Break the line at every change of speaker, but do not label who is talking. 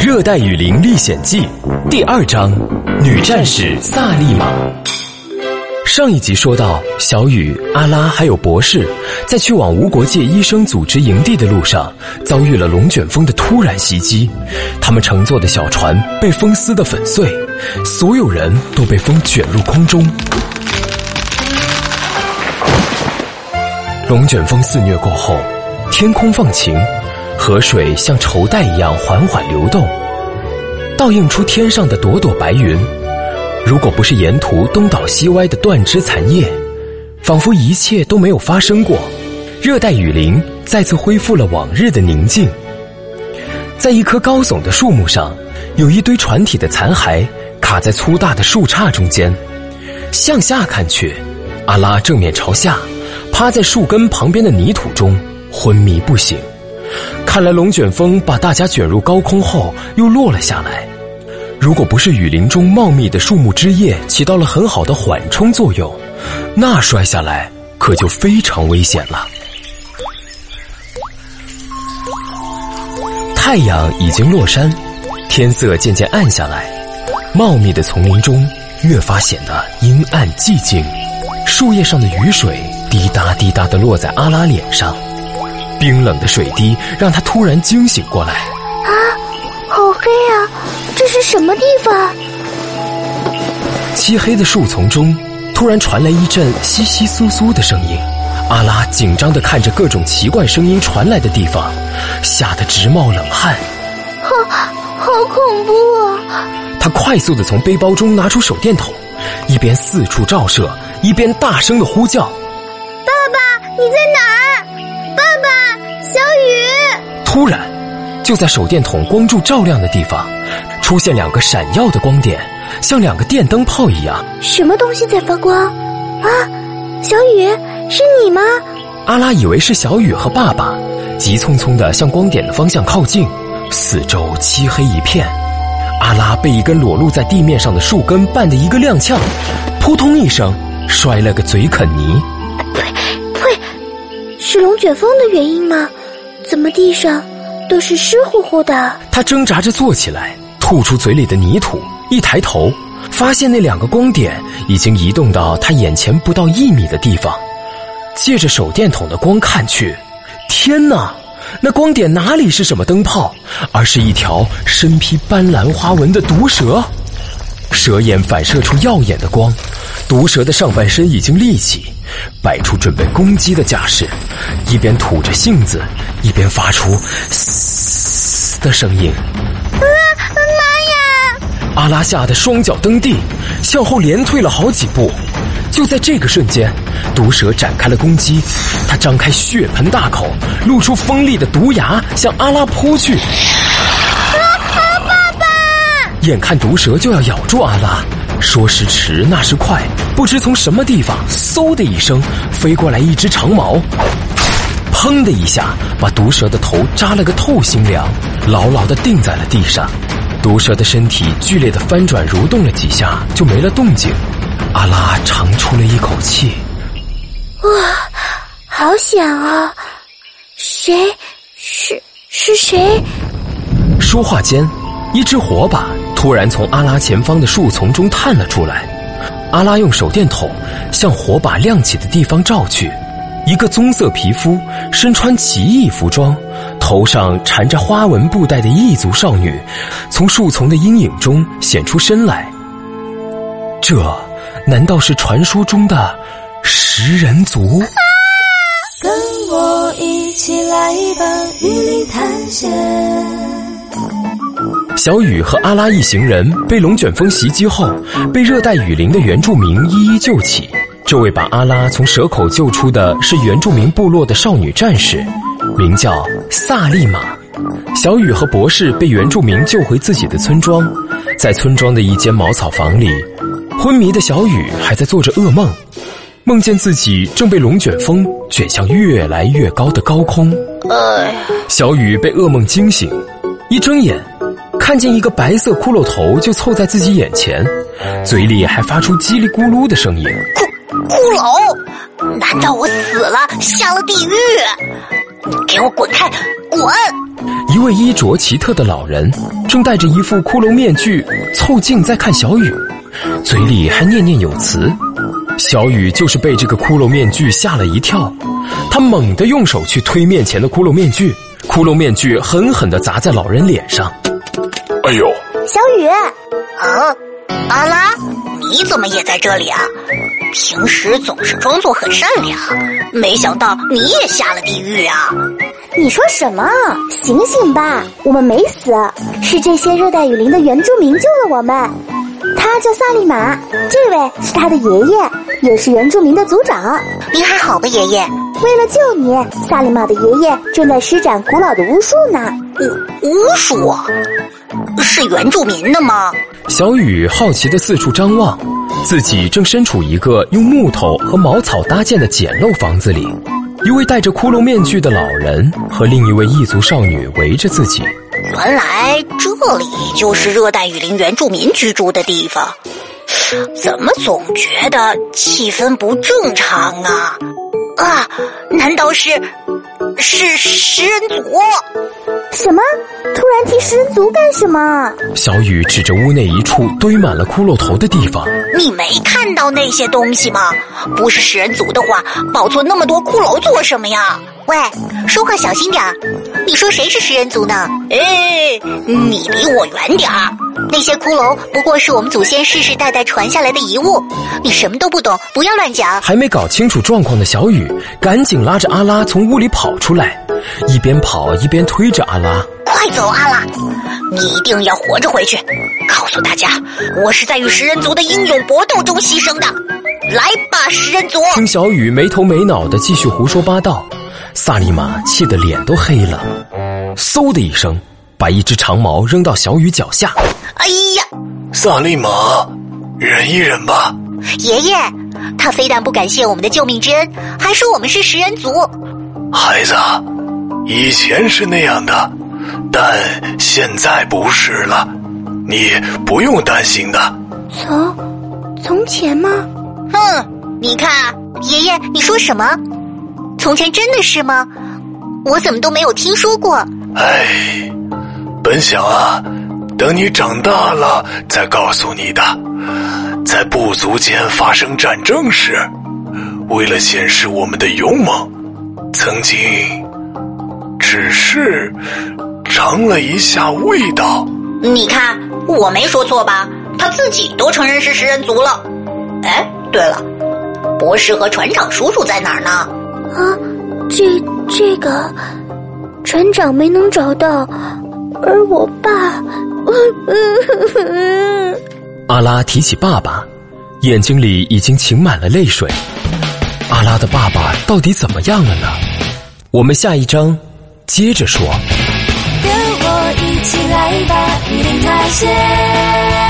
《热带雨林历险记》第二章：女战士萨利玛。上一集说到，小雨、阿拉还有博士在去往无国界医生组织营地的路上，遭遇了龙卷风的突然袭击，他们乘坐的小船被风撕得粉碎，所有人都被风卷入空中。龙卷风肆虐过后，天空放晴。河水像绸带一样缓缓流动，倒映出天上的朵朵白云。如果不是沿途东倒西歪的断枝残叶，仿佛一切都没有发生过。热带雨林再次恢复了往日的宁静。在一棵高耸的树木上，有一堆船体的残骸卡在粗大的树杈中间。向下看去，阿拉正面朝下，趴在树根旁边的泥土中，昏迷不醒。看来龙卷风把大家卷入高空后又落了下来。如果不是雨林中茂密的树木枝叶起到了很好的缓冲作用，那摔下来可就非常危险了。太阳已经落山，天色渐渐暗下来，茂密的丛林中越发显得阴暗寂静。树叶上的雨水滴答滴答的落在阿拉脸上。冰冷的水滴让他突然惊醒过来。
啊，好黑啊！这是什么地方？
漆黑的树丛中，突然传来一阵窸窸窣窣的声音。阿拉紧张的看着各种奇怪声音传来的地方，吓得直冒冷汗。
好，好恐怖啊！
他快速的从背包中拿出手电筒，一边四处照射，一边大声的呼叫：“
爸爸，你在哪？”
突然，就在手电筒光柱照亮的地方，出现两个闪耀的光点，像两个电灯泡一样。
什么东西在发光？啊，小雨，是你吗？
阿拉以为是小雨和爸爸，急匆匆的向光点的方向靠近。四周漆黑一片，阿拉被一根裸露在地面上的树根绊得一个踉跄，扑通一声摔了个嘴啃泥。
是龙卷风的原因吗？怎么地上都是湿乎乎的？
他挣扎着坐起来，吐出嘴里的泥土，一抬头，发现那两个光点已经移动到他眼前不到一米的地方。借着手电筒的光看去，天哪！那光点哪里是什么灯泡，而是一条身披斑斓花纹的毒蛇。蛇眼反射出耀眼的光，毒蛇的上半身已经立起，摆出准备攻击的架势，一边吐着信子，一边发出“嘶”的声音。
啊妈呀！
阿拉吓得双脚蹬地，向后连退了好几步。就在这个瞬间，毒蛇展开了攻击，它张开血盆大口，露出锋利的毒牙，向阿拉扑去。眼看毒蛇就要咬住阿拉，说时迟，那时快，不知从什么地方，嗖的一声飞过来一只长矛，砰的一下把毒蛇的头扎了个透心凉，牢牢的钉在了地上。毒蛇的身体剧烈的翻转蠕动了几下，就没了动静。阿拉长出了一口气，
哇，好险啊！谁？是是谁？
说话间，一只火把。突然从阿拉前方的树丛中探了出来，阿拉用手电筒向火把亮起的地方照去，一个棕色皮肤、身穿奇异服装、头上缠着花纹布带的异族少女，从树丛的阴影中显出身来。这难道是传说中的食人族？
跟我一起来吧，雨林探险。
小雨和阿拉一行人被龙卷风袭击后，被热带雨林的原住民一一救起。这位把阿拉从蛇口救出的是原住民部落的少女战士，名叫萨利玛。小雨和博士被原住民救回自己的村庄，在村庄的一间茅草房里，昏迷的小雨还在做着噩梦，梦见自己正被龙卷风卷向越来越高的高空。哎呀，小雨被噩梦惊醒，一睁眼。看见一个白色骷髅头就凑在自己眼前，嘴里还发出叽里咕噜的声音。
骷骷髅？难道我死了下了地狱？给我滚开！滚！
一位衣着奇特的老人正戴着一副骷髅面具凑近在看小雨，嘴里还念念有词。小雨就是被这个骷髅面具吓了一跳，他猛地用手去推面前的骷髅面具，骷髅面具狠狠地砸在老人脸上。
哎呦！
小雨，
啊，阿拉，你怎么也在这里啊？平时总是装作很善良，没想到你也下了地狱啊！
你说什么？醒醒吧，我们没死，是这些热带雨林的原住民救了我们。他叫萨利玛，这位是他的爷爷，也是原住民的族长。
您还好吧，爷爷？
为了救你，萨利玛的爷爷正在施展古老的巫术呢。
巫巫术？是原住民的吗？
小雨好奇的四处张望，自己正身处一个用木头和茅草搭建的简陋房子里。一位戴着骷髅面具的老人和另一位异族少女围着自己。
原来这里就是热带雨林原住民居住的地方，怎么总觉得气氛不正常啊？啊，难道是是食人族？
什么？突然提食人族干什么？
小雨指着屋内一处堆满了骷髅头的地方。
你没看到那些东西吗？不是食人族的话，保存那么多骷髅做什么呀？喂，说话小心点儿！你说谁是食人族呢？哎，你离我远点儿！那些骷髅不过是我们祖先世世代代传下来的遗物，你什么都不懂，不要乱讲。
还没搞清楚状况的小雨，赶紧拉着阿拉从屋里跑出来，一边跑一边推着阿拉。
快走，阿拉！你一定要活着回去，告诉大家，我是在与食人族的英勇搏斗中牺牲的。来吧，食人族！
听小雨没头没脑的继续胡说八道，萨利玛气得脸都黑了，嗖的一声，把一只长矛扔到小雨脚下。
哎呀，
萨利玛，忍一忍吧。
爷爷，他非但不感谢我们的救命之恩，还说我们是食人族。
孩子，以前是那样的，但现在不是了，你不用担心的。
从从前吗？
哼，你看，爷爷，你说什么？从前真的是吗？我怎么都没有听说过。
哎，本想啊，等你长大了再告诉你的。在部族间发生战争时，为了显示我们的勇猛，曾经只是尝了一下味道。
你看，我没说错吧？他自己都承认是食人族了。哎，对了，博士和船长叔叔在哪儿呢？
啊，这这个船长没能找到，而我爸，
阿拉提起爸爸，眼睛里已经噙满了泪水。阿拉的爸爸到底怎么样了呢？我们下一章接着说。
跟我一起来吧，雨林探险。